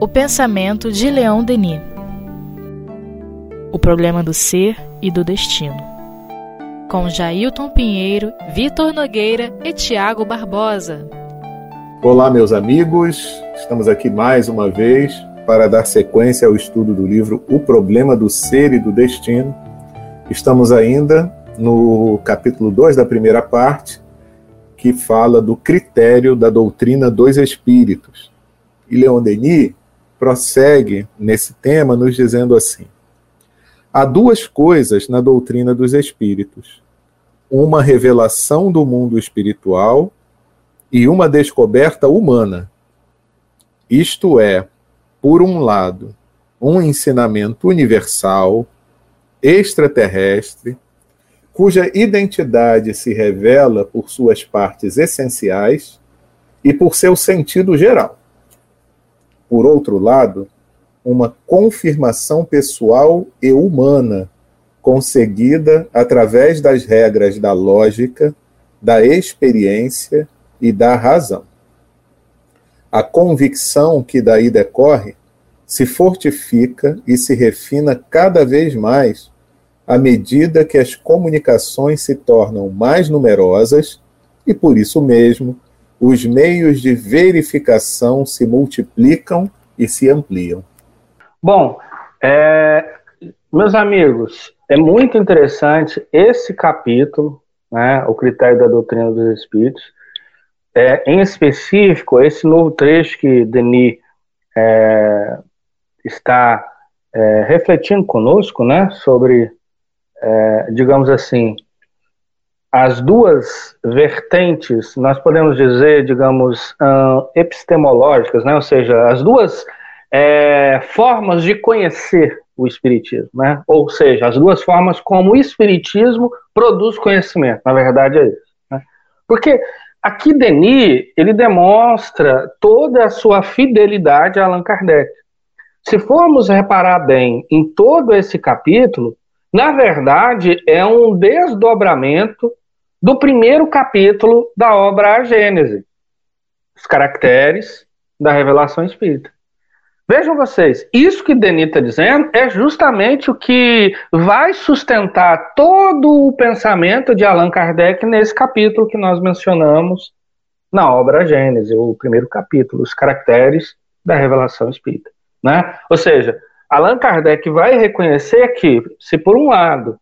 O pensamento de Leon Denis. O problema do ser e do destino. Com Jailton Pinheiro, Vitor Nogueira e Tiago Barbosa. Olá, meus amigos. Estamos aqui mais uma vez para dar sequência ao estudo do livro O Problema do Ser e do Destino. Estamos ainda no capítulo 2 da primeira parte, que fala do critério da doutrina dos espíritos. E Leon Denis prossegue nesse tema nos dizendo assim: há duas coisas na doutrina dos espíritos: uma revelação do mundo espiritual e uma descoberta humana. Isto é, por um lado, um ensinamento universal, extraterrestre, cuja identidade se revela por suas partes essenciais e por seu sentido geral. Por outro lado, uma confirmação pessoal e humana, conseguida através das regras da lógica, da experiência e da razão. A convicção que daí decorre se fortifica e se refina cada vez mais à medida que as comunicações se tornam mais numerosas e, por isso mesmo, os meios de verificação se multiplicam e se ampliam. Bom, é, meus amigos, é muito interessante esse capítulo, né, o critério da doutrina dos espíritos, é, em específico, esse novo trecho que Denis é, está é, refletindo conosco, né, sobre, é, digamos assim, as duas vertentes, nós podemos dizer, digamos, epistemológicas, né, ou seja, as duas é, formas de conhecer o Espiritismo, né, ou seja, as duas formas como o Espiritismo produz conhecimento, na verdade é isso. Né? Porque Aqui Denis, ele demonstra toda a sua fidelidade a Allan Kardec. Se formos reparar bem em todo esse capítulo, na verdade é um desdobramento do primeiro capítulo da obra A Gênese, os caracteres da revelação espírita. Vejam vocês, isso que Denis está dizendo é justamente o que vai sustentar todo o pensamento de Allan Kardec nesse capítulo que nós mencionamos na obra Gênesis, o primeiro capítulo, os caracteres da revelação espírita. Né? Ou seja, Allan Kardec vai reconhecer que, se por um lado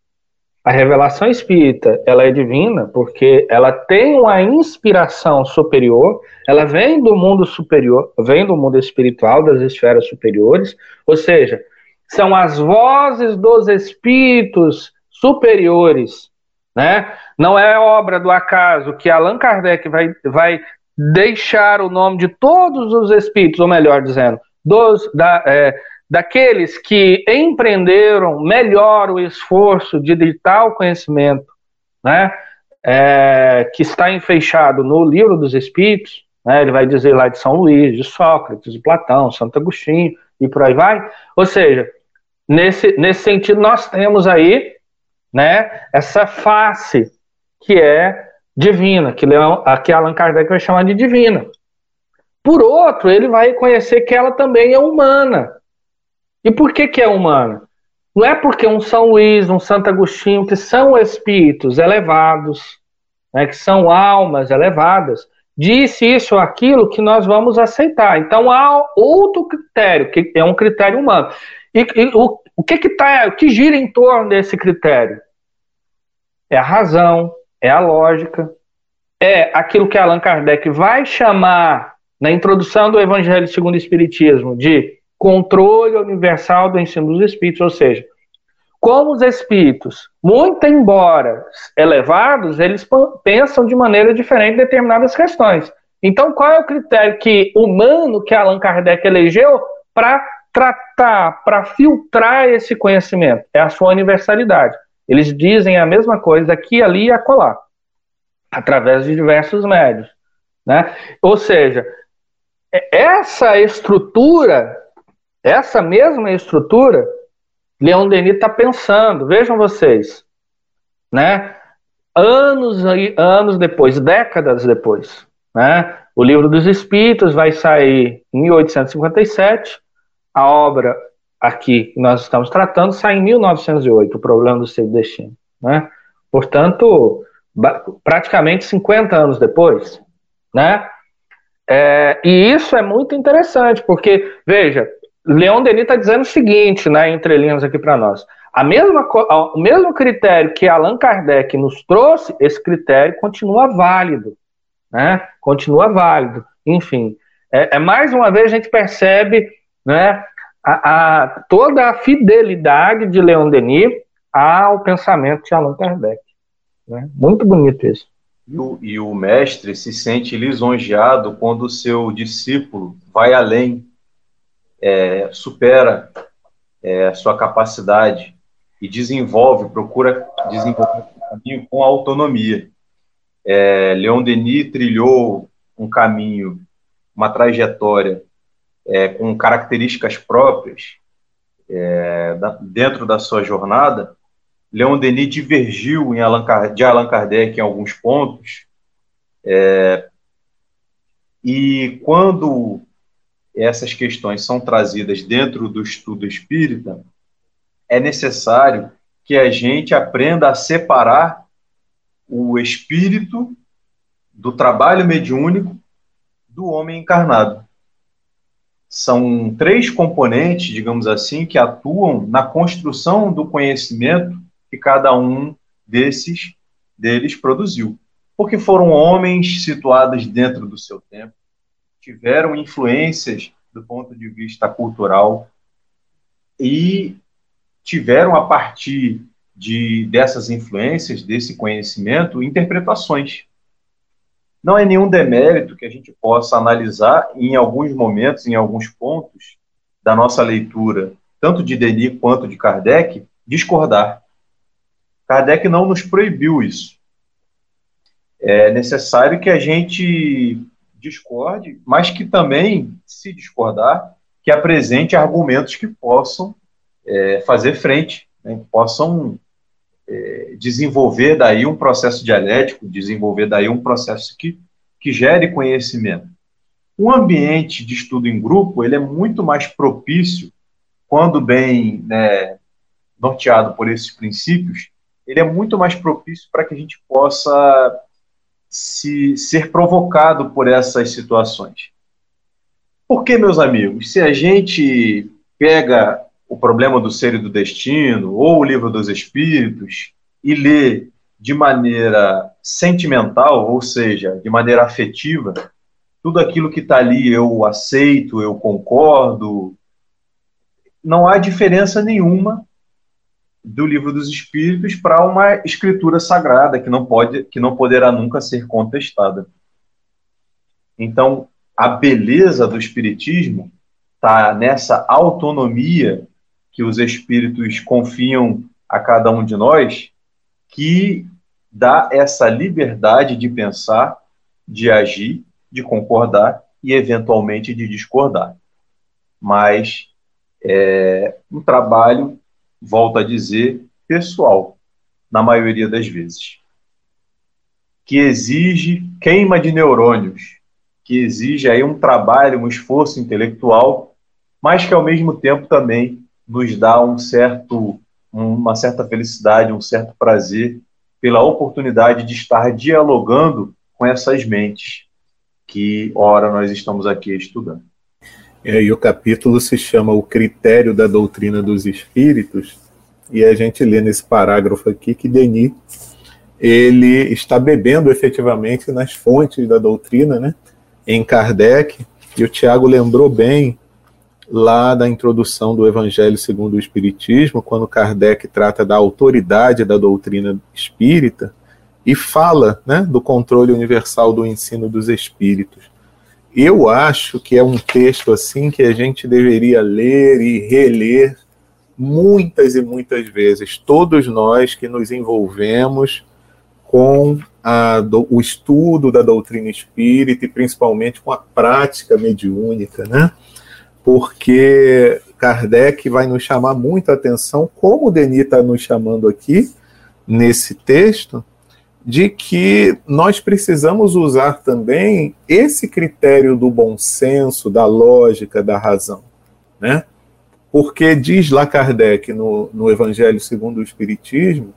a revelação espírita ela é divina porque ela tem uma inspiração superior, ela vem do mundo superior, vem do mundo espiritual, das esferas superiores, ou seja, são as vozes dos espíritos superiores, né? Não é obra do acaso que Allan Kardec vai, vai deixar o nome de todos os espíritos, ou melhor dizendo, dos, da, é, daqueles que empreenderam melhor o esforço de ditar o conhecimento, né, é, que está enfeixado no livro dos Espíritos, né, ele vai dizer lá de São Luís, de Sócrates, de Platão, Santo Agostinho e por aí vai. Ou seja, nesse, nesse sentido nós temos aí, né, essa face que é divina, que, Leão, que Allan Kardec vai chamar de divina. Por outro, ele vai reconhecer que ela também é humana, e por que, que é humana? Não é porque um São Luís, um Santo Agostinho, que são espíritos elevados, né, que são almas elevadas, disse isso ou aquilo que nós vamos aceitar. Então há outro critério, que é um critério humano. E, e o, o que que tá, o que gira em torno desse critério? É a razão, é a lógica, é aquilo que Allan Kardec vai chamar na introdução do Evangelho segundo o Espiritismo de controle universal do ensino dos espíritos, ou seja, como os espíritos, muito embora elevados, eles pensam de maneira diferente determinadas questões. Então, qual é o critério que humano que Allan Kardec elegeu para tratar, para filtrar esse conhecimento? É a sua universalidade. Eles dizem a mesma coisa aqui, ali e acolá, através de diversos médios. Né? Ou seja, essa estrutura essa mesma estrutura, Leon Denis está pensando. Vejam vocês, né? Anos, anos depois, décadas depois, Né? O Livro dos Espíritos vai sair em 1857, a obra aqui que nós estamos tratando sai em 1908, o problema do seu destino. Né? Portanto, praticamente 50 anos depois. Né? É, e isso é muito interessante, porque, veja, Leon Denis está dizendo o seguinte, né, entre linhas aqui para nós. A mesma, o mesmo critério que Allan Kardec nos trouxe, esse critério continua válido. Né? Continua válido. Enfim, é, é mais uma vez a gente percebe né, a, a, toda a fidelidade de Leon Denis ao pensamento de Allan Kardec. Né? Muito bonito isso. E o, e o mestre se sente lisonjeado quando o seu discípulo vai além, é, supera é, sua capacidade e desenvolve, procura desenvolver o caminho com autonomia. É, Leon Denis trilhou um caminho, uma trajetória é, com características próprias é, da, dentro da sua jornada. Leon Denis divergiu Allan, de Allan Kardec em alguns pontos. É, e quando essas questões são trazidas dentro do estudo espírita, é necessário que a gente aprenda a separar o espírito do trabalho mediúnico do homem encarnado. São três componentes, digamos assim, que atuam na construção do conhecimento que cada um desses deles produziu. Porque foram homens situados dentro do seu tempo, tiveram influências do ponto de vista cultural e tiveram, a partir de, dessas influências, desse conhecimento, interpretações. Não é nenhum demérito que a gente possa analisar em alguns momentos, em alguns pontos da nossa leitura, tanto de Denis quanto de Kardec, discordar. Kardec não nos proibiu isso. É necessário que a gente discorde, mas que também, se discordar, que apresente argumentos que possam é, fazer frente, né, que possam é, desenvolver daí um processo dialético, desenvolver daí um processo que, que gere conhecimento. Um ambiente de estudo em grupo ele é muito mais propício, quando bem né, norteado por esses princípios, ele é muito mais propício para que a gente possa se, ser provocado por essas situações. Porque, meus amigos, se a gente pega o problema do ser e do destino, ou o livro dos espíritos, e lê de maneira sentimental, ou seja, de maneira afetiva, tudo aquilo que está ali eu aceito, eu concordo, não há diferença nenhuma do livro dos espíritos para uma escritura sagrada que não pode que não poderá nunca ser contestada. Então, a beleza do espiritismo está nessa autonomia que os espíritos confiam a cada um de nós, que dá essa liberdade de pensar, de agir, de concordar e eventualmente de discordar. Mas é um trabalho volto a dizer, pessoal, na maioria das vezes, que exige queima de neurônios, que exige aí um trabalho, um esforço intelectual, mas que ao mesmo tempo também nos dá um certo, uma certa felicidade, um certo prazer pela oportunidade de estar dialogando com essas mentes que, ora, nós estamos aqui estudando. E o capítulo se chama O Critério da Doutrina dos Espíritos, e a gente lê nesse parágrafo aqui que Denis ele está bebendo efetivamente nas fontes da doutrina, né, em Kardec, e o Tiago lembrou bem lá da introdução do Evangelho segundo o Espiritismo, quando Kardec trata da autoridade da doutrina espírita e fala né, do controle universal do ensino dos espíritos eu acho que é um texto assim que a gente deveria ler e reler muitas e muitas vezes. Todos nós que nos envolvemos com a, o estudo da doutrina espírita e principalmente com a prática mediúnica, né? Porque Kardec vai nos chamar muita atenção, como o Denis está nos chamando aqui nesse texto, de que nós precisamos usar também esse critério do bom senso, da lógica, da razão, né? Porque diz lá Kardec no, no Evangelho segundo o Espiritismo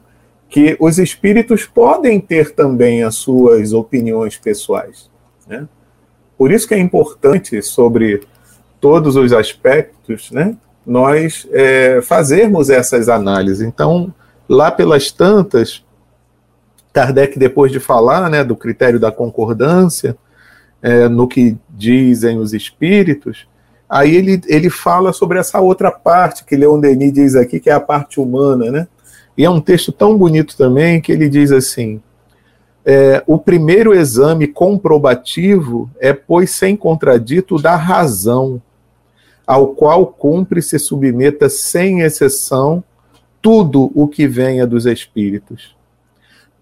que os espíritos podem ter também as suas opiniões pessoais, né? Por isso que é importante sobre todos os aspectos, né? Nós é, fazermos essas análises. Então, lá pelas tantas, Kardec, depois de falar né, do critério da concordância, é, no que dizem os espíritos, aí ele, ele fala sobre essa outra parte que Leon Denis diz aqui, que é a parte humana, né? E é um texto tão bonito também que ele diz assim: é, o primeiro exame comprobativo é, pois, sem contradito, da razão, ao qual cumpre se submeta sem exceção tudo o que venha dos espíritos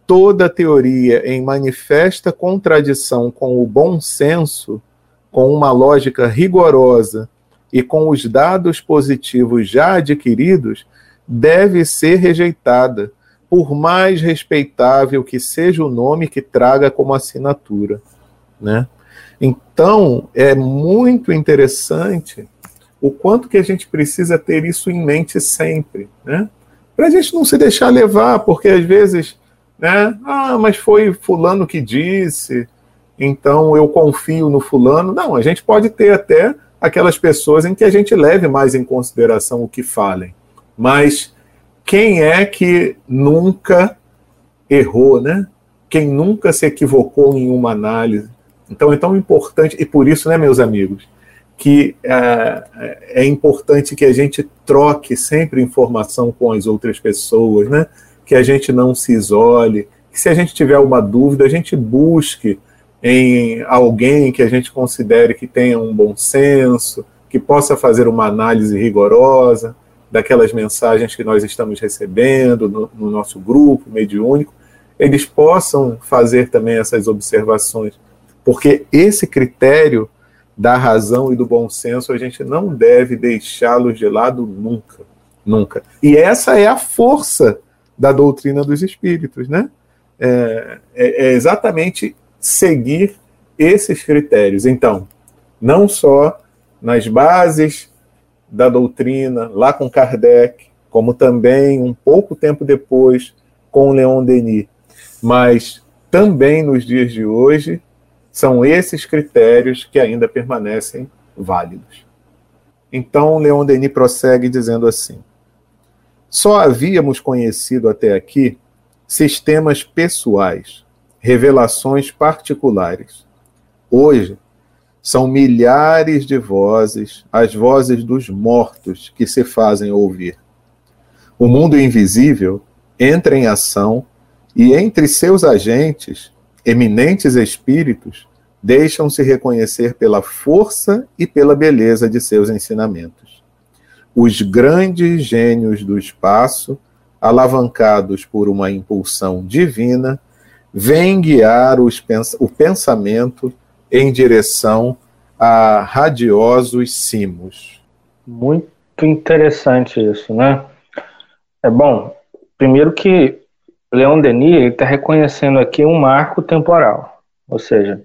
toda teoria em manifesta contradição com o bom senso, com uma lógica rigorosa e com os dados positivos já adquiridos, deve ser rejeitada, por mais respeitável que seja o nome que traga como assinatura. Né? Então, é muito interessante o quanto que a gente precisa ter isso em mente sempre, né? Para a gente não se deixar levar, porque às vezes né? Ah, mas foi fulano que disse, então eu confio no fulano. Não, a gente pode ter até aquelas pessoas em que a gente leve mais em consideração o que falem. Mas quem é que nunca errou, né? Quem nunca se equivocou em uma análise? Então é tão importante, e por isso, né, meus amigos, que é, é importante que a gente troque sempre informação com as outras pessoas, né? Que a gente não se isole, que se a gente tiver uma dúvida, a gente busque em alguém que a gente considere que tenha um bom senso, que possa fazer uma análise rigorosa daquelas mensagens que nós estamos recebendo no, no nosso grupo mediúnico, eles possam fazer também essas observações, porque esse critério da razão e do bom senso a gente não deve deixá-los de lado nunca, nunca. E essa é a força da doutrina dos espíritos, né? É, é, é exatamente seguir esses critérios. Então, não só nas bases da doutrina, lá com Kardec, como também um pouco tempo depois com Leon Denis, mas também nos dias de hoje, são esses critérios que ainda permanecem válidos. Então, Leon Denis prossegue dizendo assim: só havíamos conhecido até aqui sistemas pessoais, revelações particulares. Hoje, são milhares de vozes, as vozes dos mortos que se fazem ouvir. O mundo invisível entra em ação e, entre seus agentes, eminentes espíritos deixam-se reconhecer pela força e pela beleza de seus ensinamentos os grandes gênios do espaço, alavancados por uma impulsão divina, vêm guiar pens o pensamento em direção a radiosos cimos. Muito interessante isso, né? É bom, primeiro que Leon Denis está reconhecendo aqui um marco temporal, ou seja,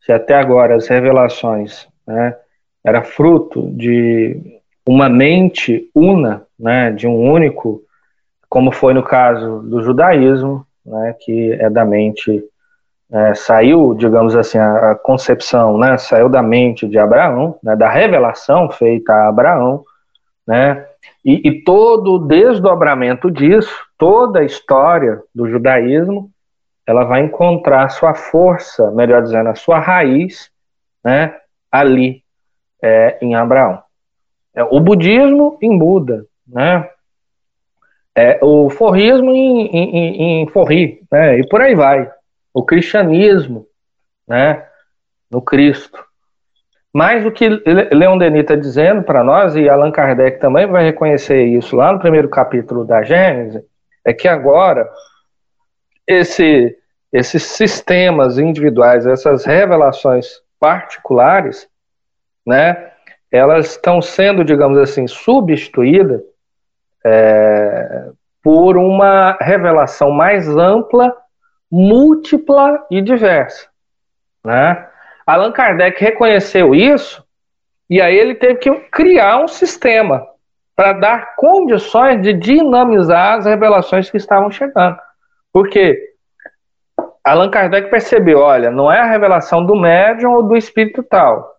se até agora as revelações né, era fruto de uma mente una, né, de um único, como foi no caso do judaísmo, né, que é da mente, é, saiu, digamos assim, a, a, concepção, né, saiu da mente de Abraão, né, da revelação feita a Abraão, né, e, e todo o desdobramento disso, toda a história do judaísmo, ela vai encontrar sua força, melhor dizendo, a sua raiz, né, ali é, em Abraão. É, o budismo em Buda, né? É, o forrismo em, em, em forri, né? E por aí vai. O cristianismo, né? No Cristo. Mas o que Leon Denis está dizendo para nós, e Allan Kardec também vai reconhecer isso lá no primeiro capítulo da Gênesis, é que agora esse, esses sistemas individuais, essas revelações particulares, né, elas estão sendo, digamos assim, substituídas é, por uma revelação mais ampla, múltipla e diversa. Né? Allan Kardec reconheceu isso e aí ele teve que criar um sistema para dar condições de dinamizar as revelações que estavam chegando. Porque Allan Kardec percebeu, olha, não é a revelação do médium ou do espírito tal.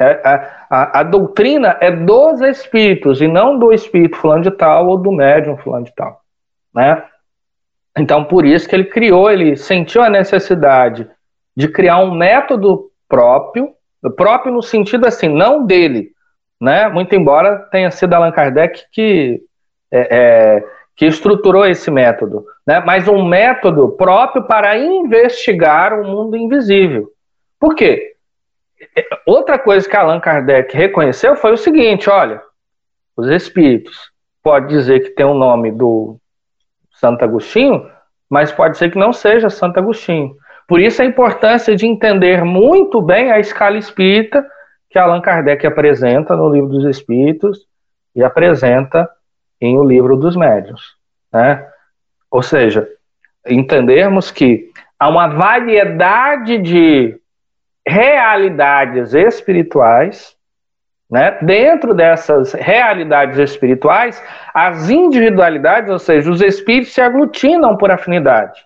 É, a, a, a, doutrina é dos espíritos e não do espírito fulano de tal ou do médium fulano de tal. Né? Então, por isso que ele criou, ele sentiu a necessidade de criar um método próprio, próprio no sentido assim, não dele, né? Muito embora tenha sido Allan Kardec que, é, é, que estruturou esse método, né? Mas um método próprio para investigar o mundo invisível. Por quê? Outra coisa que Allan Kardec reconheceu foi o seguinte: olha, os espíritos pode dizer que tem o nome do Santo Agostinho, mas pode ser que não seja Santo Agostinho. Por isso a importância de entender muito bem a escala espírita que Allan Kardec apresenta no Livro dos Espíritos e apresenta em O Livro dos Médiuns. Né? Ou seja, entendermos que há uma variedade de realidades espirituais, né? dentro dessas realidades espirituais, as individualidades, ou seja, os espíritos se aglutinam por afinidade.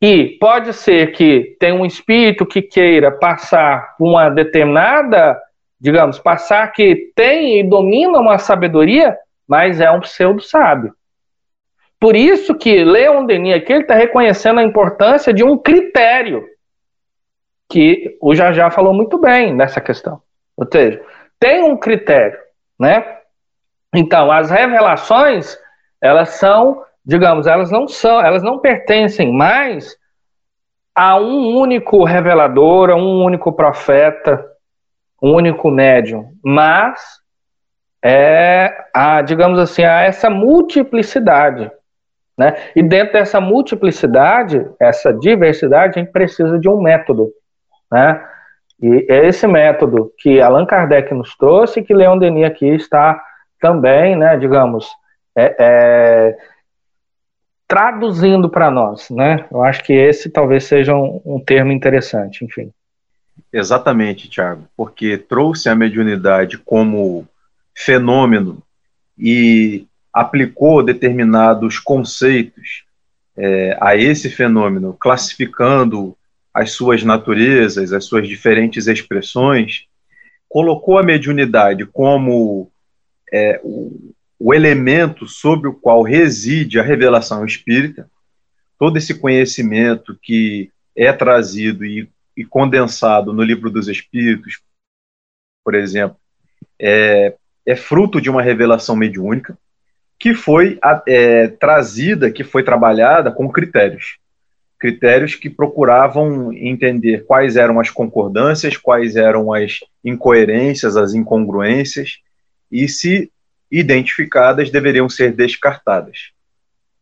E pode ser que tenha um espírito que queira passar uma determinada, digamos, passar que tem e domina uma sabedoria, mas é um pseudo-sábio. Por isso que Leon Denis aqui está reconhecendo a importância de um critério, que o Jajá falou muito bem nessa questão. Ou seja, tem um critério, né? Então, as revelações, elas são digamos, elas não são, elas não pertencem mais a um único revelador, a um único profeta, um único médium, mas é a, digamos assim, a essa multiplicidade, né? E dentro dessa multiplicidade, essa diversidade, a gente precisa de um método, né? E é esse método que Allan Kardec nos trouxe, que Leon Denis aqui está também, né, digamos, é, é traduzindo para nós, né? Eu acho que esse talvez seja um, um termo interessante, enfim. Exatamente, Tiago, porque trouxe a mediunidade como fenômeno e aplicou determinados conceitos é, a esse fenômeno, classificando as suas naturezas, as suas diferentes expressões, colocou a mediunidade como é, o elemento sobre o qual reside a revelação espírita, todo esse conhecimento que é trazido e, e condensado no livro dos Espíritos, por exemplo, é, é fruto de uma revelação mediúnica que foi é, trazida, que foi trabalhada com critérios. Critérios que procuravam entender quais eram as concordâncias, quais eram as incoerências, as incongruências, e se identificadas deveriam ser descartadas.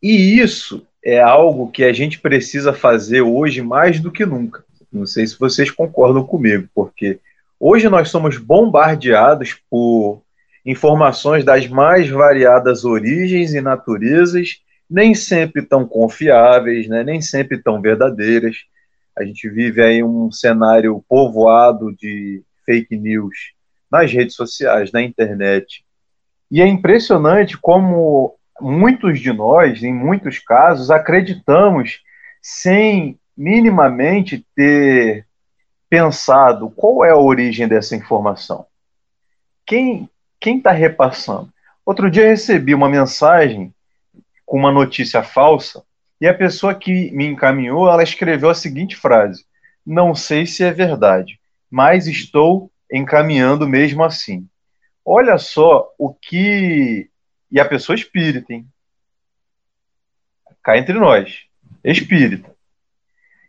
E isso é algo que a gente precisa fazer hoje mais do que nunca. Não sei se vocês concordam comigo, porque hoje nós somos bombardeados por informações das mais variadas origens e naturezas, nem sempre tão confiáveis, né, nem sempre tão verdadeiras. A gente vive aí um cenário povoado de fake news nas redes sociais, na internet, e é impressionante como muitos de nós, em muitos casos, acreditamos sem minimamente ter pensado qual é a origem dessa informação. Quem quem está repassando? Outro dia recebi uma mensagem com uma notícia falsa e a pessoa que me encaminhou, ela escreveu a seguinte frase: "Não sei se é verdade, mas estou encaminhando mesmo assim". Olha só o que. E a pessoa espírita, hein? Cá entre nós. Espírita.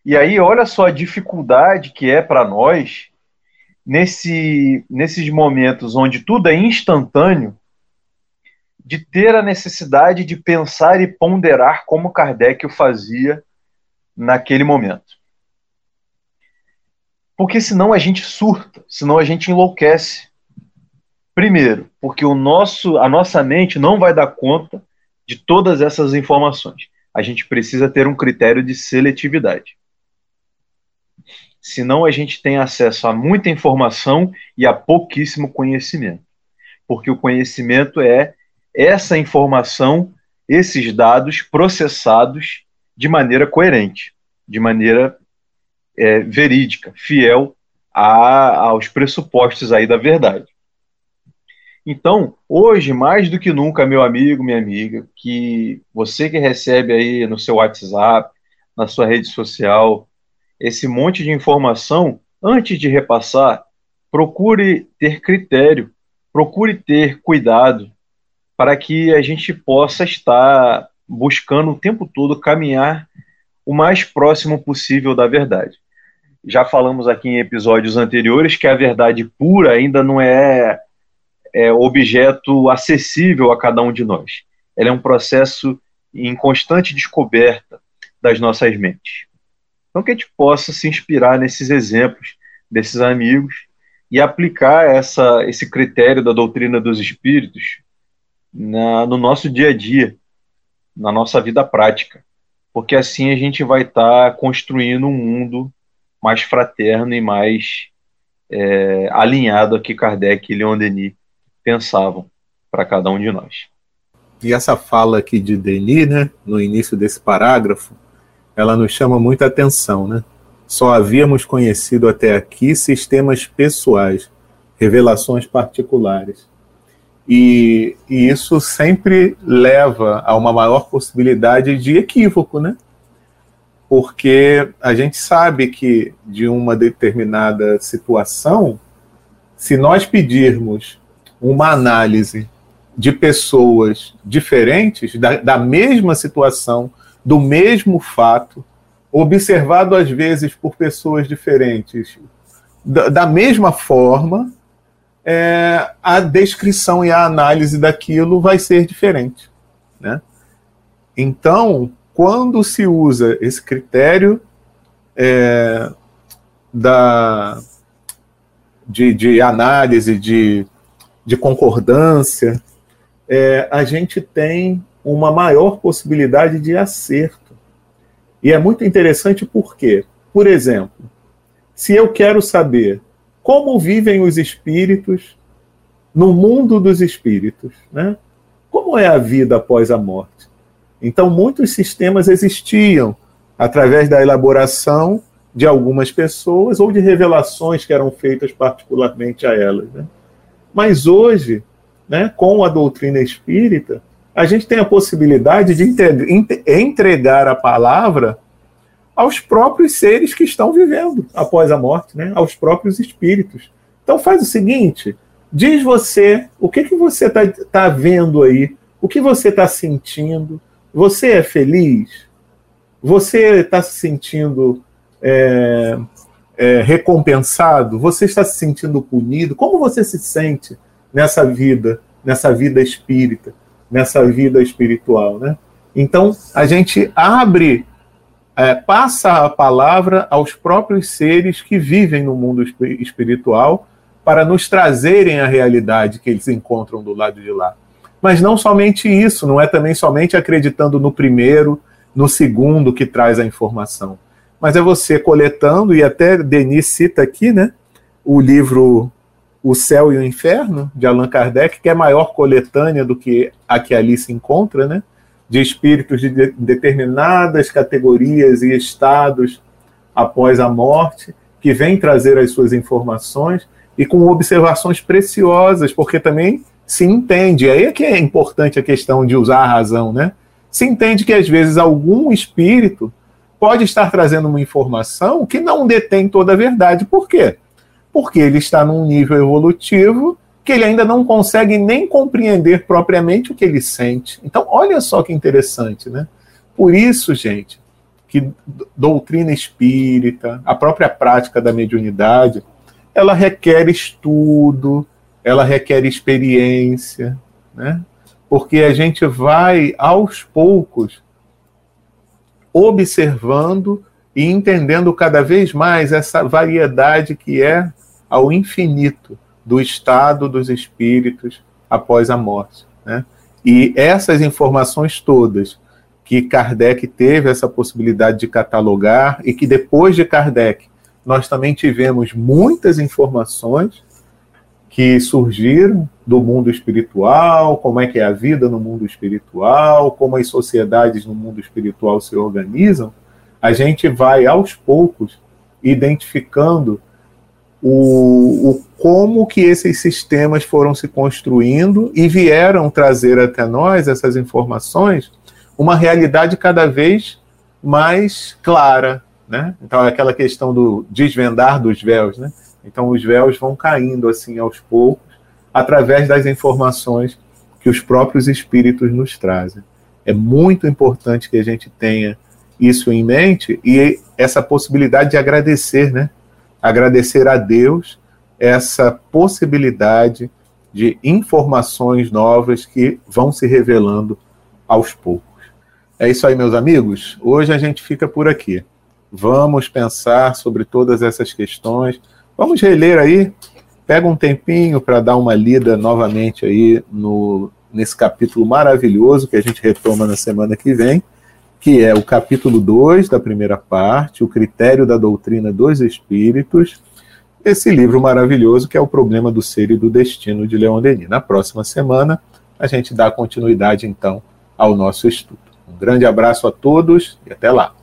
E aí, olha só a dificuldade que é para nós, nesse, nesses momentos onde tudo é instantâneo, de ter a necessidade de pensar e ponderar como Kardec o fazia naquele momento. Porque senão a gente surta, senão a gente enlouquece. Primeiro, porque o nosso, a nossa mente não vai dar conta de todas essas informações. a gente precisa ter um critério de seletividade. Senão a gente tem acesso a muita informação e a pouquíssimo conhecimento. Porque o conhecimento é essa informação, esses dados processados de maneira coerente, de maneira é, verídica, fiel a, aos pressupostos aí da verdade. Então, hoje, mais do que nunca, meu amigo, minha amiga, que você que recebe aí no seu WhatsApp, na sua rede social, esse monte de informação, antes de repassar, procure ter critério, procure ter cuidado para que a gente possa estar buscando o tempo todo caminhar o mais próximo possível da verdade. Já falamos aqui em episódios anteriores que a verdade pura ainda não é é, objeto acessível a cada um de nós. Ela é um processo em constante descoberta das nossas mentes. Então, que a gente possa se inspirar nesses exemplos desses amigos e aplicar essa, esse critério da doutrina dos espíritos na, no nosso dia a dia, na nossa vida prática, porque assim a gente vai estar tá construindo um mundo mais fraterno e mais é, alinhado a que Kardec e Leon Denis pensavam para cada um de nós. E essa fala aqui de Denis, né, no início desse parágrafo, ela nos chama muita atenção, né? Só havíamos conhecido até aqui sistemas pessoais, revelações particulares. E, e, isso sempre leva a uma maior possibilidade de equívoco, né? Porque a gente sabe que de uma determinada situação, se nós pedirmos uma análise de pessoas diferentes, da, da mesma situação, do mesmo fato, observado às vezes por pessoas diferentes, da, da mesma forma, é, a descrição e a análise daquilo vai ser diferente. Né? Então, quando se usa esse critério é, da, de, de análise, de de concordância, é, a gente tem uma maior possibilidade de acerto. E é muito interessante porque, por exemplo, se eu quero saber como vivem os espíritos no mundo dos espíritos, né? Como é a vida após a morte? Então, muitos sistemas existiam através da elaboração de algumas pessoas ou de revelações que eram feitas particularmente a elas. Né? Mas hoje, né, com a doutrina espírita, a gente tem a possibilidade de entregar a palavra aos próprios seres que estão vivendo após a morte, né, aos próprios espíritos. Então faz o seguinte, diz você o que, que você está tá vendo aí, o que você está sentindo, você é feliz? Você está se sentindo é, é, recompensado? Você está se sentindo punido? Como você se sente nessa vida, nessa vida espírita, nessa vida espiritual, né? Então a gente abre, é, passa a palavra aos próprios seres que vivem no mundo espiritual para nos trazerem a realidade que eles encontram do lado de lá. Mas não somente isso, não é também somente acreditando no primeiro, no segundo que traz a informação mas é você coletando, e até Denis cita aqui, né, o livro O Céu e o Inferno, de Allan Kardec, que é maior coletânea do que a que ali se encontra, né, de espíritos de, de determinadas categorias e estados após a morte, que vem trazer as suas informações e com observações preciosas, porque também se entende, aí é que é importante a questão de usar a razão, né? Se entende que às vezes algum espírito pode estar trazendo uma informação que não detém toda a verdade. Por quê? Porque ele está num nível evolutivo que ele ainda não consegue nem compreender propriamente o que ele sente. Então, olha só que interessante, né? Por isso, gente, que doutrina espírita, a própria prática da mediunidade, ela requer estudo, ela requer experiência, né? Porque a gente vai aos poucos observando e entendendo cada vez mais essa variedade que é ao infinito do estado dos espíritos após a morte. Né? E essas informações todas que Kardec teve essa possibilidade de catalogar e que depois de Kardec nós também tivemos muitas informações que surgiram do mundo espiritual, como é que é a vida no mundo espiritual, como as sociedades no mundo espiritual se organizam, a gente vai aos poucos identificando o, o como que esses sistemas foram se construindo e vieram trazer até nós essas informações uma realidade cada vez mais clara, né? Então é aquela questão do desvendar dos véus, né? Então, os véus vão caindo assim aos poucos, através das informações que os próprios espíritos nos trazem. É muito importante que a gente tenha isso em mente e essa possibilidade de agradecer, né? Agradecer a Deus essa possibilidade de informações novas que vão se revelando aos poucos. É isso aí, meus amigos. Hoje a gente fica por aqui. Vamos pensar sobre todas essas questões Vamos reler aí. Pega um tempinho para dar uma lida novamente aí no, nesse capítulo maravilhoso que a gente retoma na semana que vem, que é o capítulo 2 da primeira parte, o critério da doutrina dos espíritos, esse livro maravilhoso que é o problema do ser e do destino de Leon Denis. Na próxima semana a gente dá continuidade então ao nosso estudo. Um grande abraço a todos e até lá.